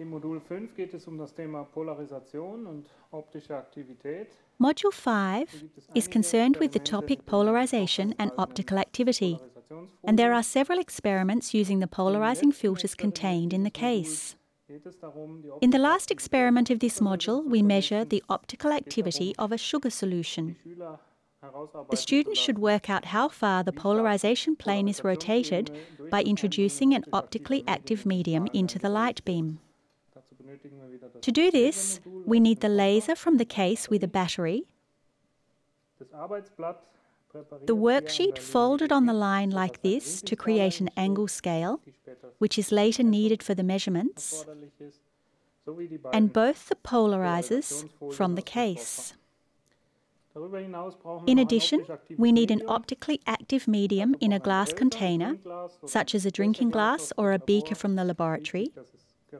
Im Modul 5 geht es um das Thema Polarisation und optische Aktivität. Module 5 is concerned with the topic polarization and optical activity, and there are several experiments using the polarizing filters contained in the case. In the last experiment of this module, we measure the optical activity of a sugar solution. The students should work out how far the polarization plane is rotated by introducing an optically active medium into the light beam. To do this, we need the laser from the case with a battery, the worksheet folded on the line like this to create an angle scale, which is later needed for the measurements, and both the polarizers from the case. In addition, we need an optically active medium in a glass container, such as a drinking glass or a beaker from the laboratory.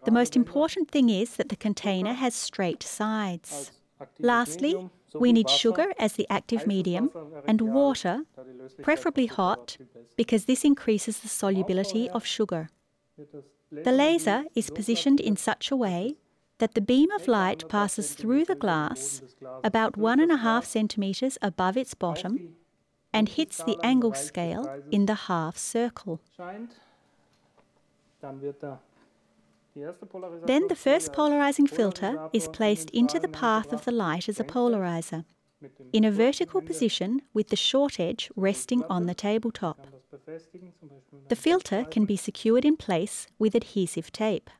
The most important thing is that the container has straight sides. Lastly, we need sugar as the active medium and water, preferably hot, because this increases the solubility of sugar. The laser is positioned in such a way that the beam of light passes through the glass about one and a half centimetres above its bottom and hits the angle scale in the half circle. Then the first polarizing filter is placed into the path of the light as a polarizer, in a vertical position with the short edge resting on the tabletop. The filter can be secured in place with adhesive tape.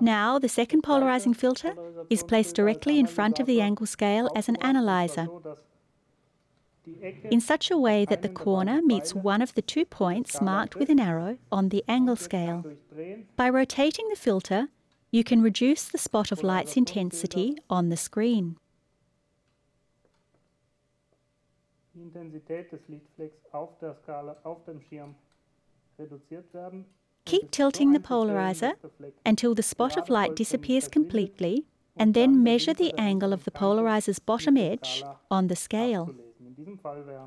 Now, the second polarizing filter is placed directly in front of the angle scale as an analyzer, in such a way that the corner meets one of the two points marked with an arrow on the angle scale. By rotating the filter, you can reduce the spot of light's intensity on the screen. Keep tilting the polarizer until the spot of light disappears completely and then measure the angle of the polarizer's bottom edge on the scale.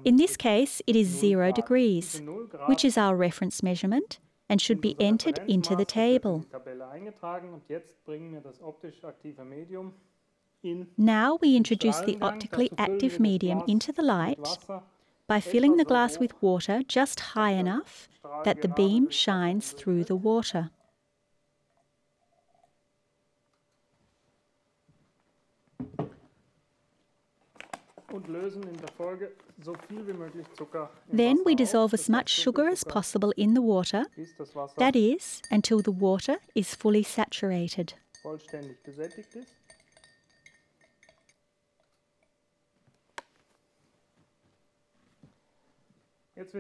In this case, it is 0 degrees, which is our reference measurement and should be entered into the table. Now we introduce the optically active medium into the light by filling the glass with water just high enough that the beam shines through the water. Then we dissolve as much sugar as possible in the water, that is, until the water is fully saturated.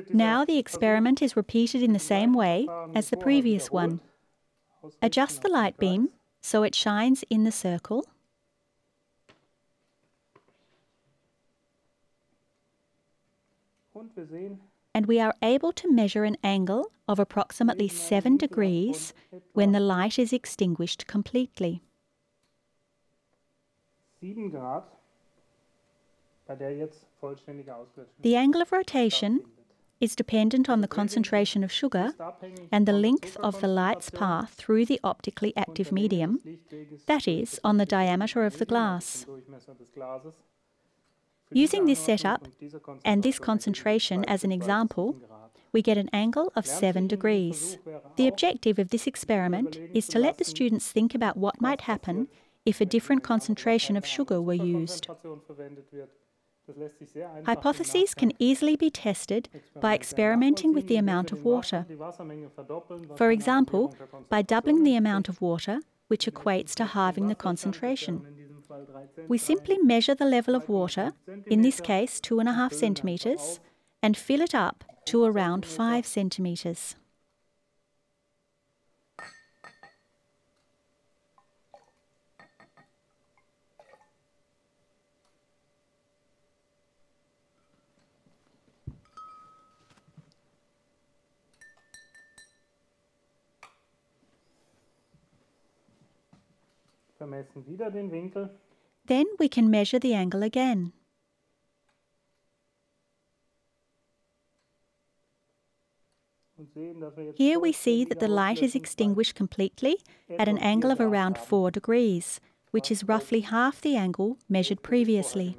Now the experiment is repeated in the same way as the previous one. Adjust the light beam so it shines in the circle. And we are able to measure an angle of approximately 7 degrees when the light is extinguished completely. The angle of rotation is dependent on the concentration of sugar and the length of the light's path through the optically active medium, that is, on the diameter of the glass. Using this setup and this concentration as an example, we get an angle of 7 degrees. The objective of this experiment is to let the students think about what might happen if a different concentration of sugar were used. Hypotheses can easily be tested by experimenting with the amount of water. For example, by doubling the amount of water, which equates to halving the concentration. We simply measure the level of water, in this case two and a half centimetres, and fill it up to around five centimetres. Then we can measure the angle again. Here we see that the light is extinguished completely at an angle of around 4 degrees, which is roughly half the angle measured previously.